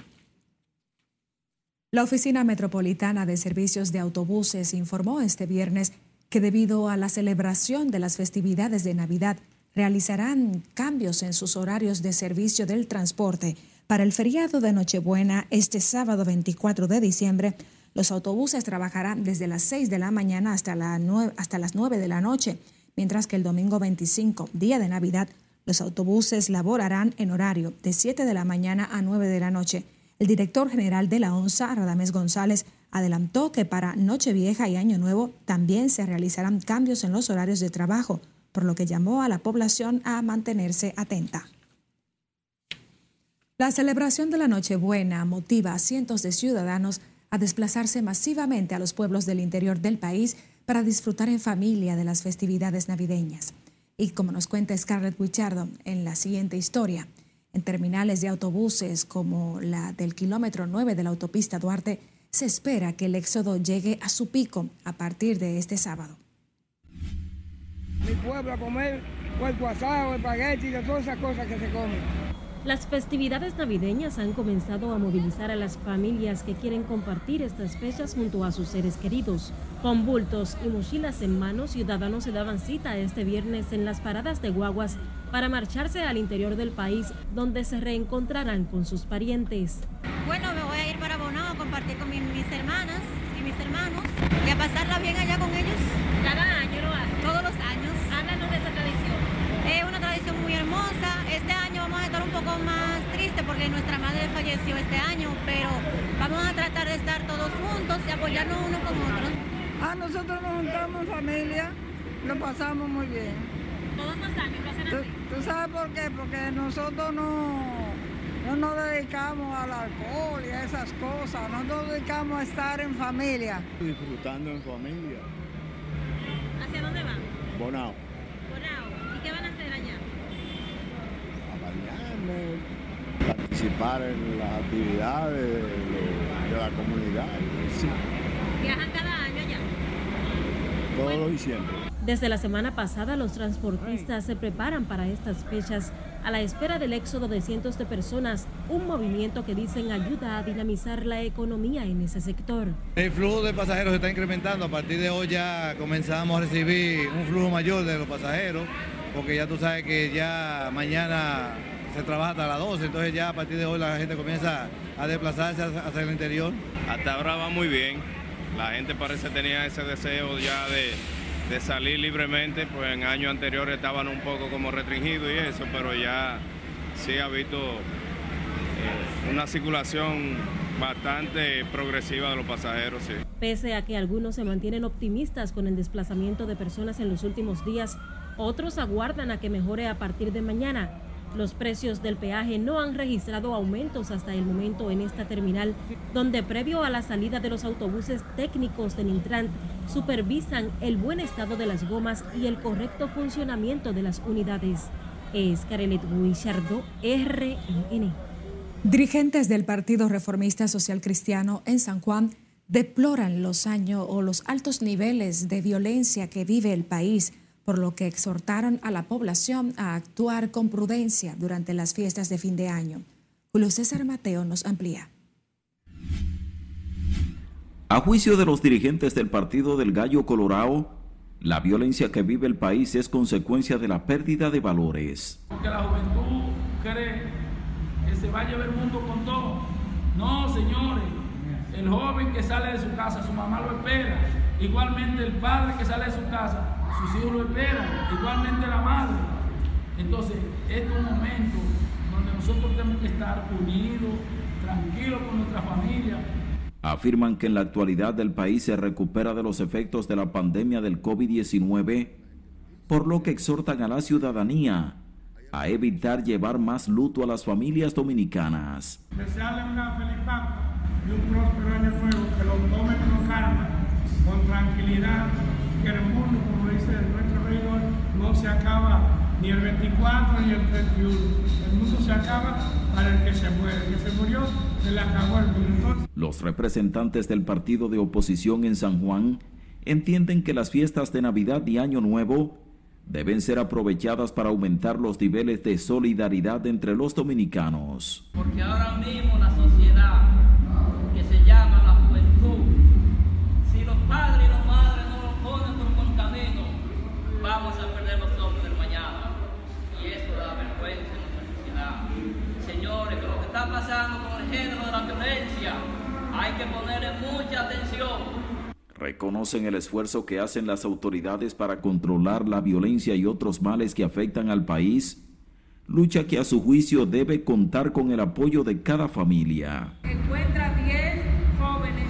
La Oficina Metropolitana de Servicios de Autobuses informó este viernes que debido a la celebración de las festividades de Navidad realizarán cambios en sus horarios de servicio del transporte. Para el feriado de Nochebuena, este sábado 24 de diciembre, los autobuses trabajarán desde las 6 de la mañana hasta, la hasta las 9 de la noche, mientras que el domingo 25, día de Navidad, los autobuses laborarán en horario de 7 de la mañana a 9 de la noche. El director general de la ONSA, Radamés González, adelantó que para Nochevieja y Año Nuevo también se realizarán cambios en los horarios de trabajo, por lo que llamó a la población a mantenerse atenta. La celebración de la Nochebuena motiva a cientos de ciudadanos a desplazarse masivamente a los pueblos del interior del país para disfrutar en familia de las festividades navideñas. Y como nos cuenta Scarlett Wichardo en la siguiente historia, en terminales de autobuses como la del kilómetro 9 de la autopista Duarte, se espera que el éxodo llegue a su pico a partir de este sábado. Mi pueblo a comer cuerpo asado, espagueti, todas esas cosas que se comen. Las festividades navideñas han comenzado a movilizar a las familias que quieren compartir estas fechas junto a sus seres queridos. Con bultos y mochilas en mano, ciudadanos se daban cita este viernes en las paradas de guaguas para marcharse al interior del país, donde se reencontrarán con sus parientes. Bueno, me voy a ir para Bonao a compartir con mis, hermanas y mis hermanos y a pasarla bien allá con ellos. Un poco más triste porque nuestra madre falleció este año, pero vamos a tratar de estar todos juntos y apoyarnos unos con otros. A nosotros nos juntamos en familia, lo pasamos muy bien. ¿Todos los años lo hacen así? ¿Tú sabes por qué? Porque nosotros no, no nos dedicamos al alcohol y a esas cosas, no nos dedicamos a estar en familia. Disfrutando en familia. ¿Hacia dónde van? Bonao. Bonao. ¿Y qué van a hacer allá? A bañarnos, participar en las actividades de, de la comunidad. Sí. ¿Viajan cada año allá? todos y siempre. Desde la semana pasada, los transportistas se preparan para estas fechas a la espera del éxodo de cientos de personas, un movimiento que dicen ayuda a dinamizar la economía en ese sector. El flujo de pasajeros se está incrementando. A partir de hoy ya comenzamos a recibir un flujo mayor de los pasajeros, porque ya tú sabes que ya mañana se trabaja hasta las 12, entonces ya a partir de hoy la gente comienza a desplazarse hacia el interior. Hasta ahora va muy bien. La gente parece tenía ese deseo ya de, de salir libremente, pues en años anteriores estaban un poco como restringidos y eso, pero ya sí ha visto eh, una circulación bastante progresiva de los pasajeros, sí. Pese a que algunos se mantienen optimistas con el desplazamiento de personas en los últimos días, otros aguardan a que mejore a partir de mañana. Los precios del peaje no han registrado aumentos hasta el momento en esta terminal, donde previo a la salida de los autobuses técnicos de Nintrant supervisan el buen estado de las gomas y el correcto funcionamiento de las unidades. Es Carelet Guichardo, RNN. Dirigentes del Partido Reformista Social Cristiano en San Juan deploran los años o los altos niveles de violencia que vive el país por lo que exhortaron a la población a actuar con prudencia durante las fiestas de fin de año. Julio César Mateo nos amplía. A juicio de los dirigentes del Partido del Gallo Colorado, la violencia que vive el país es consecuencia de la pérdida de valores. Porque la juventud cree que se va a llevar el mundo con todo. No, señores. El joven que sale de su casa, su mamá lo espera. Igualmente el padre que sale de su casa, sus hijos lo esperan, igualmente la madre. Entonces, este es un momento donde nosotros tenemos que estar unidos, tranquilos con nuestra familia. Afirman que en la actualidad el país se recupera de los efectos de la pandemia del COVID-19, por lo que exhortan a la ciudadanía a evitar llevar más luto a las familias dominicanas. Desearle una feliz Pascua y un próspero año nuevo, que lo tomen con calma, con tranquilidad, que el mundo, como dice nuestro rey, no se acaba ni el 24 ni el 31. El mundo se acaba para el que se muere. El que se murió, se le acabó el mundo. Los representantes del partido de oposición en San Juan entienden que las fiestas de Navidad y Año Nuevo deben ser aprovechadas para aumentar los niveles de solidaridad entre los dominicanos. Porque ahora mismo la sociedad que se llama la juventud, si los padres y las madres no lo ponen por buen camino, vamos a perder los ojos del mañana. Y eso da vergüenza en nuestra sociedad. Señores, que lo que está pasando con el género de la violencia, hay que ponerle mucha atención. Reconocen el esfuerzo que hacen las autoridades para controlar la violencia y otros males que afectan al país, lucha que a su juicio debe contar con el apoyo de cada familia. Encuentra 10 jóvenes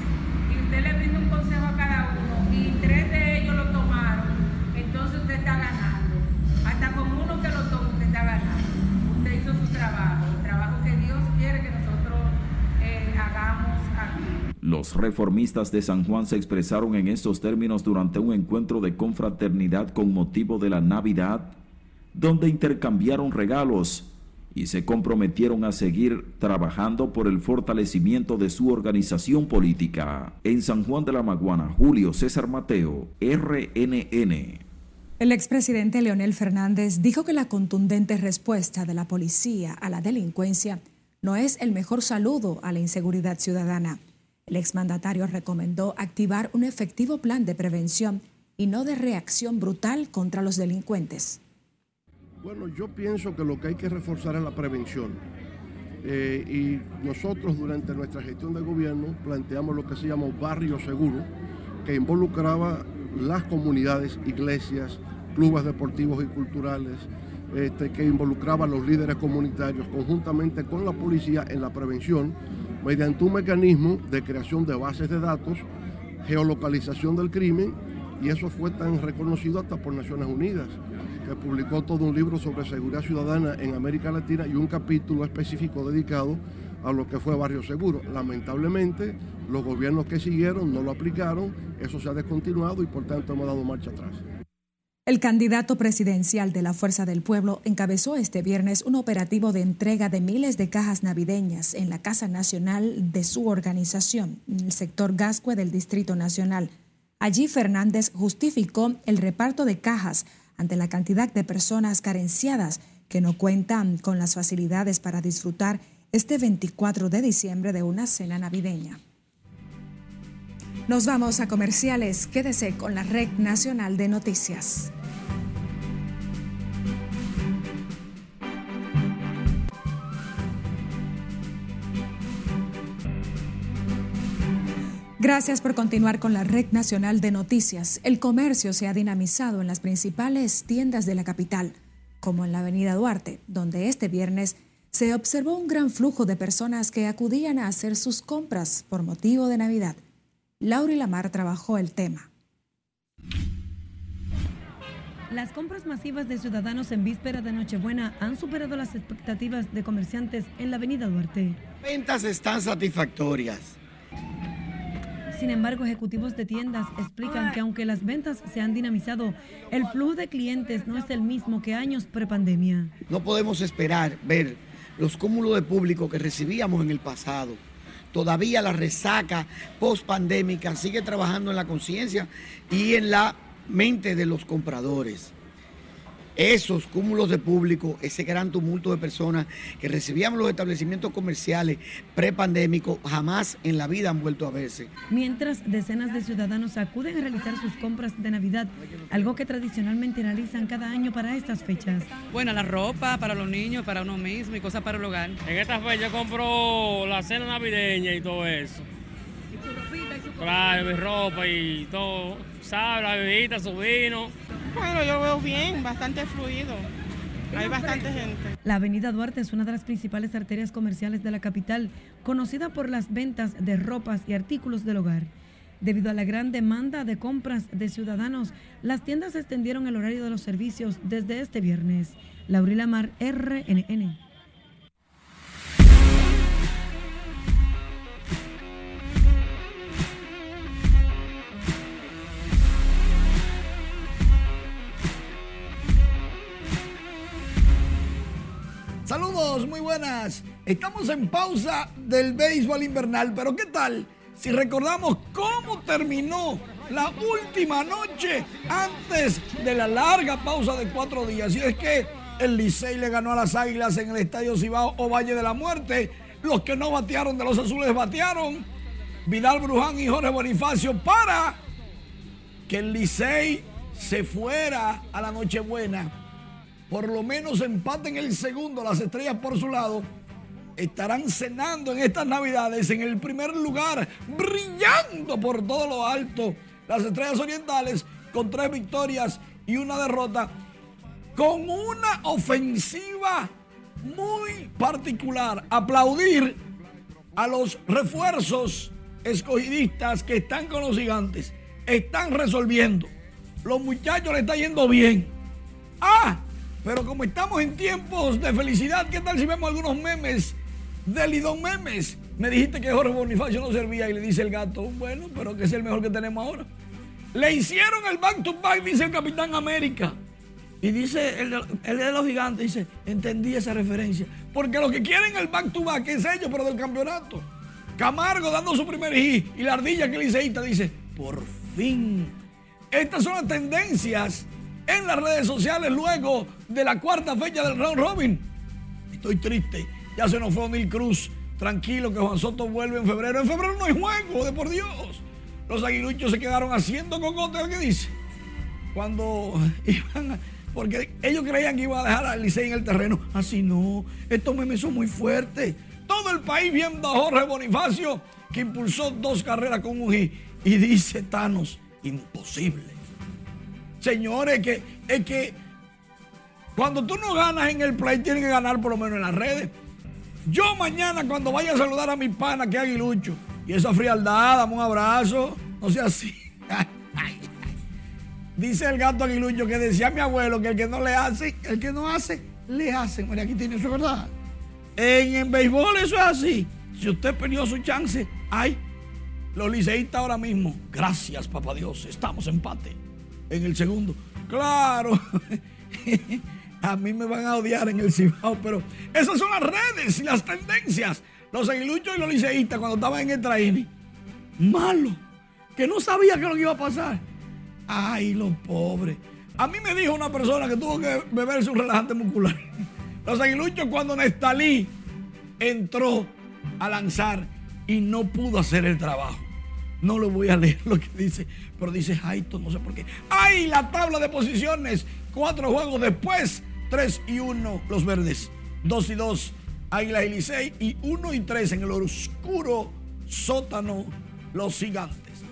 y usted le brinda un consejo a cada uno y tres de ellos lo tomaron, entonces usted está ganando. Hasta con uno que lo tome usted está ganando. Usted hizo su trabajo que Dios quiere que nosotros eh, hagamos aquí. Los reformistas de San Juan se expresaron en estos términos durante un encuentro de confraternidad con motivo de la Navidad, donde intercambiaron regalos y se comprometieron a seguir trabajando por el fortalecimiento de su organización política. En San Juan de la Maguana, Julio César Mateo, RNN. El expresidente Leonel Fernández dijo que la contundente respuesta de la policía a la delincuencia no es el mejor saludo a la inseguridad ciudadana. El exmandatario recomendó activar un efectivo plan de prevención y no de reacción brutal contra los delincuentes. Bueno, yo pienso que lo que hay que reforzar es la prevención. Eh, y nosotros durante nuestra gestión de gobierno planteamos lo que se llama barrio seguro, que involucraba las comunidades, iglesias, clubes deportivos y culturales, este, que involucraba a los líderes comunitarios conjuntamente con la policía en la prevención mediante un mecanismo de creación de bases de datos, geolocalización del crimen, y eso fue tan reconocido hasta por Naciones Unidas, que publicó todo un libro sobre seguridad ciudadana en América Latina y un capítulo específico dedicado a lo que fue Barrio Seguro. Lamentablemente, los gobiernos que siguieron no lo aplicaron, eso se ha descontinuado y por tanto hemos dado marcha atrás. El candidato presidencial de la Fuerza del Pueblo encabezó este viernes un operativo de entrega de miles de cajas navideñas en la Casa Nacional de su organización, el sector Gascue del Distrito Nacional. Allí Fernández justificó el reparto de cajas ante la cantidad de personas carenciadas que no cuentan con las facilidades para disfrutar este 24 de diciembre de una cena navideña. Nos vamos a comerciales. Quédese con la Red Nacional de Noticias. Gracias por continuar con la Red Nacional de Noticias. El comercio se ha dinamizado en las principales tiendas de la capital, como en la Avenida Duarte, donde este viernes se observó un gran flujo de personas que acudían a hacer sus compras por motivo de Navidad. Laura Lamar trabajó el tema. Las compras masivas de ciudadanos en víspera de Nochebuena han superado las expectativas de comerciantes en la Avenida Duarte. Ventas están satisfactorias sin embargo, ejecutivos de tiendas explican que aunque las ventas se han dinamizado, el flujo de clientes no es el mismo que años prepandemia. No podemos esperar ver los cúmulos de público que recibíamos en el pasado. Todavía la resaca post-pandémica sigue trabajando en la conciencia y en la mente de los compradores esos cúmulos de público, ese gran tumulto de personas que recibíamos los establecimientos comerciales prepandémicos, jamás en la vida han vuelto a verse. Mientras decenas de ciudadanos acuden a realizar sus compras de Navidad, algo que tradicionalmente realizan cada año para estas fechas. Bueno, la ropa para los niños, para uno mismo y cosas para el hogar. En esta fecha compro la cena navideña y todo eso. ¿Y su ropita y su Claro, mi ropa y todo. Sal, la bebida, su vino bueno, yo veo bien, bastante fluido. Hay bastante gente. La avenida Duarte es una de las principales arterias comerciales de la capital, conocida por las ventas de ropas y artículos del hogar. Debido a la gran demanda de compras de ciudadanos, las tiendas extendieron el horario de los servicios desde este viernes. Laurila Mar, RNN. Saludos, muy buenas. Estamos en pausa del béisbol invernal, pero ¿qué tal si recordamos cómo terminó la última noche antes de la larga pausa de cuatro días? Y es que el Licey le ganó a las Águilas en el Estadio Cibao o Valle de la Muerte. Los que no batearon de los azules batearon. Vidal Bruján y Jorge Bonifacio para que el Licey se fuera a la Nochebuena por lo menos empaten el segundo, las estrellas por su lado, estarán cenando en estas navidades en el primer lugar, brillando por todo lo alto. Las estrellas orientales con tres victorias y una derrota, con una ofensiva muy particular. Aplaudir a los refuerzos escogidistas que están con los gigantes. Están resolviendo. Los muchachos le está yendo bien. Ah, pero como estamos en tiempos de felicidad, ¿qué tal si vemos algunos memes de Lidón Memes? Me dijiste que Jorge Bonifacio no servía y le dice el gato, bueno, pero que es el mejor que tenemos ahora. Le hicieron el back to back, dice el Capitán América. Y dice el de, los gigantes, dice, entendí esa referencia. Porque lo que quieren el back to back es ellos, pero del campeonato. Camargo dando su primer hit y la ardilla que le dice, por fin. Estas son las tendencias en las redes sociales luego de la cuarta fecha del round robin. Estoy triste. Ya se nos fue O'Neill Cruz. Tranquilo que Juan Soto vuelve en febrero. En febrero no hay juego, de por Dios. Los aguiluchos se quedaron haciendo cocote, ¿qué dice? Cuando iban a, Porque ellos creían que iba a dejar al Licey en el terreno. Así no. Estos memes son muy fuertes. Todo el país viendo a Jorge Bonifacio, que impulsó dos carreras con un Y dice Thanos, imposible. Señores, que, es que cuando tú no ganas en el play, tienes que ganar por lo menos en las redes. Yo mañana, cuando vaya a saludar a mi pana, que aguilucho, y esa frialdad, dame un abrazo, no sea así. Dice el gato aguilucho que decía mi abuelo que el que no le hace, el que no hace, le hace. María, tiene eso, ¿verdad? En, en béisbol eso es así. Si usted perdió su chance, ay, los liceístas ahora mismo, gracias, papá Dios, estamos empate en el segundo. Claro, a mí me van a odiar en el Cibao, pero esas son las redes y las tendencias. Los aguiluchos y los liceístas cuando estaban en el traini. Malo. que no sabía qué lo que iba a pasar. Ay, los pobres. A mí me dijo una persona que tuvo que beberse un relajante muscular. Los aguiluchos cuando Nestalí entró a lanzar y no pudo hacer el trabajo. No le voy a leer lo que dice, pero dice Jaito, no sé por qué. ¡Ay! La tabla de posiciones. Cuatro juegos después, 3 y 1 los verdes. 2 y 2 Águilas y Licey. Y 1 y 3 en el oscuro sótano los gigantes.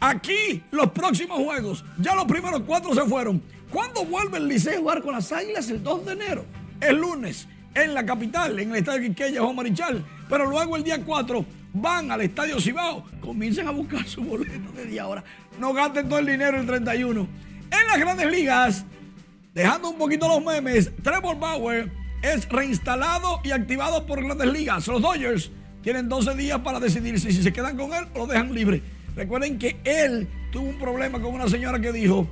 Aquí los próximos juegos. Ya los primeros cuatro se fueron. ¿Cuándo vuelve el Licey a jugar con las Águilas? El 2 de enero. El lunes en la capital, en el estadio Quiqueya, Juan Marichal. Pero luego el día 4 van al estadio Cibao. Comiencen a buscar su boleto desde ahora. No gasten todo el dinero el 31. En las grandes ligas, dejando un poquito los memes, Trevor Bauer es reinstalado y activado por grandes ligas. Los Dodgers tienen 12 días para decidir si se quedan con él o lo dejan libre. Recuerden que él tuvo un problema con una señora que dijo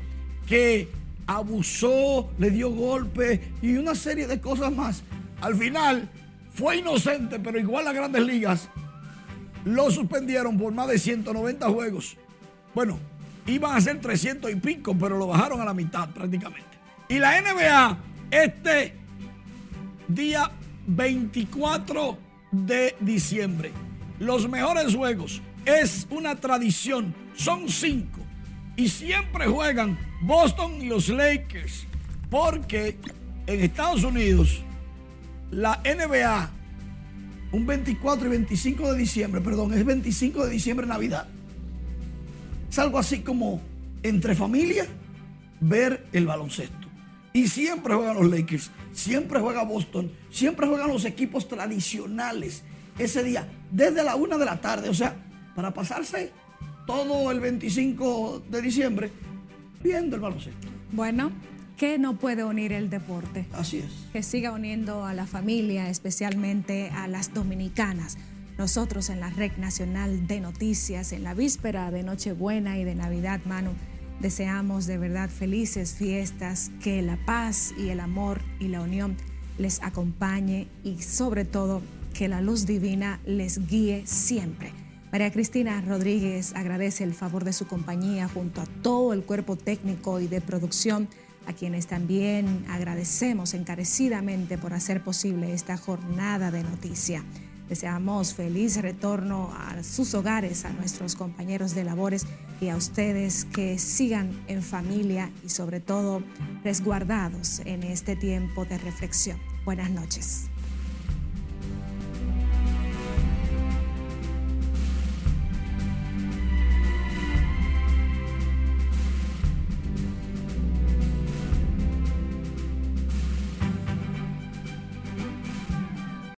que abusó, le dio golpe y una serie de cosas más. Al final fue inocente, pero igual las grandes ligas lo suspendieron por más de 190 juegos. Bueno, iban a ser 300 y pico, pero lo bajaron a la mitad prácticamente. Y la NBA, este día 24 de diciembre, los mejores juegos, es una tradición, son cinco. Y siempre juegan Boston y los Lakers, porque en Estados Unidos la NBA, un 24 y 25 de diciembre, perdón, es 25 de diciembre Navidad. Es algo así como entre familia ver el baloncesto. Y siempre juegan los Lakers, siempre juega Boston, siempre juegan los equipos tradicionales ese día, desde la una de la tarde. O sea, para pasarse todo el 25 de diciembre viendo el baloncesto. Bueno, ¿qué no puede unir el deporte? Así es. Que siga uniendo a la familia, especialmente a las dominicanas. Nosotros en la Red Nacional de Noticias, en la víspera de Nochebuena y de Navidad, Manu, deseamos de verdad felices fiestas, que la paz y el amor y la unión les acompañe y sobre todo que la luz divina les guíe siempre. María Cristina Rodríguez agradece el favor de su compañía junto a todo el cuerpo técnico y de producción, a quienes también agradecemos encarecidamente por hacer posible esta jornada de noticia. Deseamos feliz retorno a sus hogares, a nuestros compañeros de labores y a ustedes que sigan en familia y sobre todo resguardados en este tiempo de reflexión. Buenas noches.